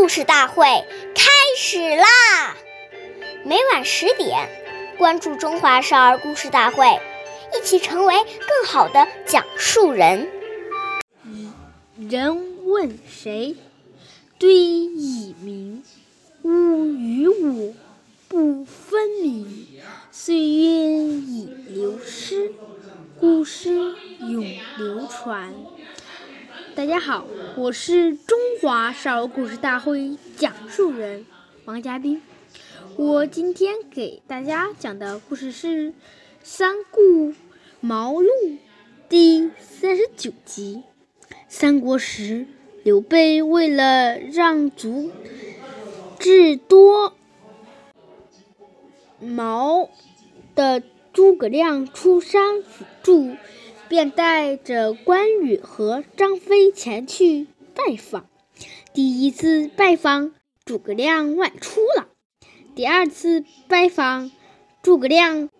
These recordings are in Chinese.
故事大会开始啦！每晚十点，关注《中华少儿故事大会》，一起成为更好的讲述人。人问谁？对以明。吾与我不分明。岁月已流失，故事永流传。大家好，我是中华少儿故事大会讲述人王嘉宾。我今天给大家讲的故事是《三顾茅庐》第三十九集。三国时，刘备为了让足智多谋的诸葛亮出山辅助。便带着关羽和张飞前去拜访。第一次拜访，诸葛亮外出了；第二次拜访，诸葛亮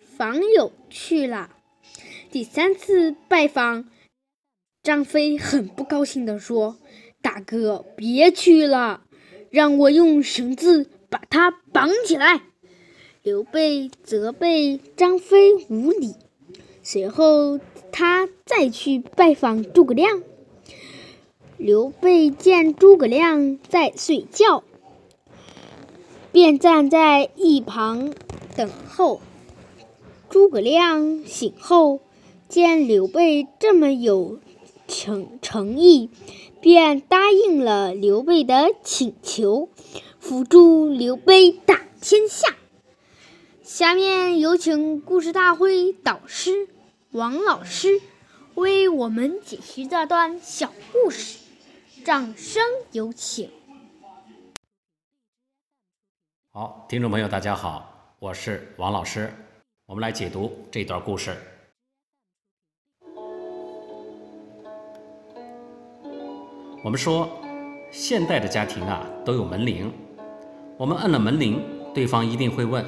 访友去了；第三次拜访，张飞很不高兴地说：“大哥，别去了，让我用绳子把他绑起来。”刘备责备张飞无礼。随后，他再去拜访诸葛亮。刘备见诸葛亮在睡觉，便站在一旁等候。诸葛亮醒后，见刘备这么有诚诚意，便答应了刘备的请求，辅助刘备打天下。下面有请故事大会导师。王老师为我们解析这段小故事，掌声有请。好，听众朋友，大家好，我是王老师，我们来解读这段故事。我们说，现代的家庭啊都有门铃，我们摁了门铃，对方一定会问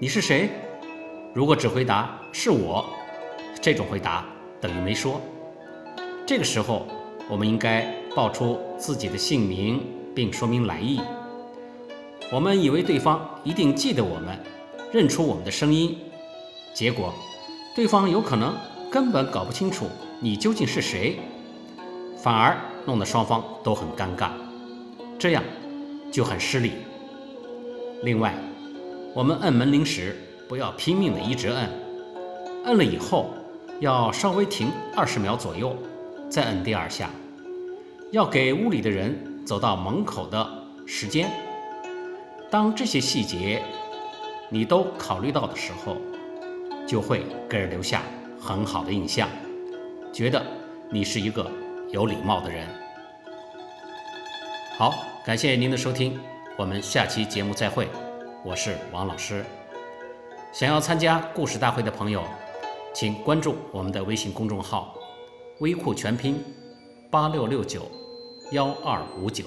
你是谁？如果只回答是我。这种回答等于没说。这个时候，我们应该报出自己的姓名，并说明来意。我们以为对方一定记得我们，认出我们的声音，结果对方有可能根本搞不清楚你究竟是谁，反而弄得双方都很尴尬，这样就很失礼。另外，我们摁门铃时不要拼命的一直摁，摁了以后。要稍微停二十秒左右，再摁第二下，要给屋里的人走到门口的时间。当这些细节你都考虑到的时候，就会给人留下很好的印象，觉得你是一个有礼貌的人。好，感谢您的收听，我们下期节目再会。我是王老师，想要参加故事大会的朋友。请关注我们的微信公众号“微库全拼八六六九幺二五九”。